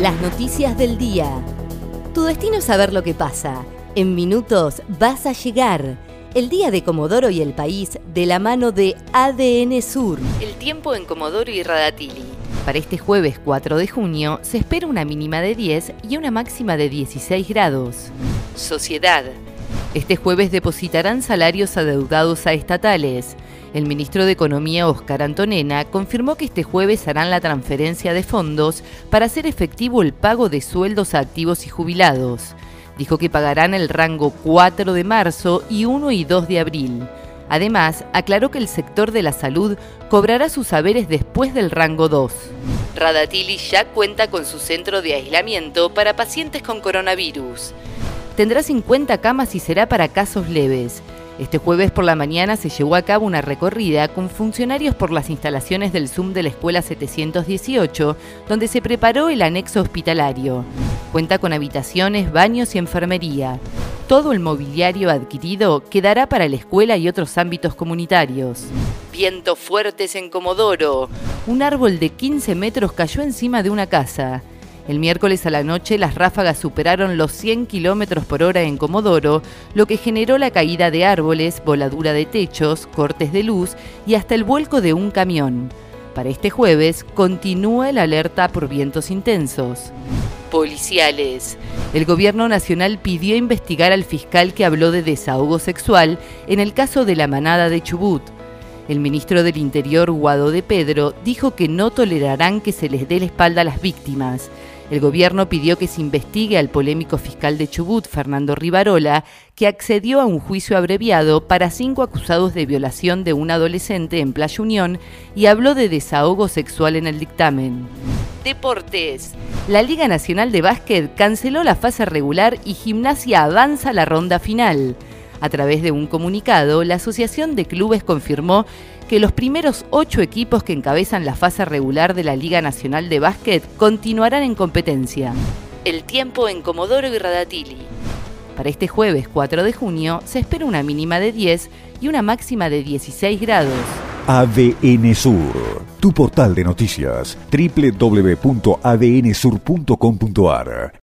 Las noticias del día. Tu destino es saber lo que pasa. En minutos vas a llegar. El día de Comodoro y el país de la mano de ADN Sur. El tiempo en Comodoro y Radatili. Para este jueves 4 de junio se espera una mínima de 10 y una máxima de 16 grados. Sociedad. Este jueves depositarán salarios adeudados a estatales. El ministro de Economía, Oscar Antonena, confirmó que este jueves harán la transferencia de fondos para hacer efectivo el pago de sueldos a activos y jubilados. Dijo que pagarán el rango 4 de marzo y 1 y 2 de abril. Además, aclaró que el sector de la salud cobrará sus saberes después del rango 2. Radatili ya cuenta con su centro de aislamiento para pacientes con coronavirus. Tendrá 50 camas y será para casos leves. Este jueves por la mañana se llevó a cabo una recorrida con funcionarios por las instalaciones del Zoom de la Escuela 718, donde se preparó el anexo hospitalario. Cuenta con habitaciones, baños y enfermería. Todo el mobiliario adquirido quedará para la escuela y otros ámbitos comunitarios. Vientos fuertes en Comodoro. Un árbol de 15 metros cayó encima de una casa. El miércoles a la noche las ráfagas superaron los 100 kilómetros por hora en Comodoro, lo que generó la caída de árboles, voladura de techos, cortes de luz y hasta el vuelco de un camión. Para este jueves continúa el alerta por vientos intensos. Policiales. El gobierno nacional pidió investigar al fiscal que habló de desahogo sexual en el caso de la manada de Chubut. El ministro del Interior, Guado de Pedro, dijo que no tolerarán que se les dé la espalda a las víctimas. El gobierno pidió que se investigue al polémico fiscal de Chubut, Fernando Rivarola, que accedió a un juicio abreviado para cinco acusados de violación de un adolescente en Playa Unión y habló de desahogo sexual en el dictamen. Deportes. La Liga Nacional de Básquet canceló la fase regular y Gimnasia avanza a la ronda final. A través de un comunicado, la Asociación de Clubes confirmó que los primeros ocho equipos que encabezan la fase regular de la Liga Nacional de Básquet continuarán en competencia. El tiempo en Comodoro y Radatili. Para este jueves 4 de junio se espera una mínima de 10 y una máxima de 16 grados. ADN Sur, tu portal de noticias, www.adnsur.com.ar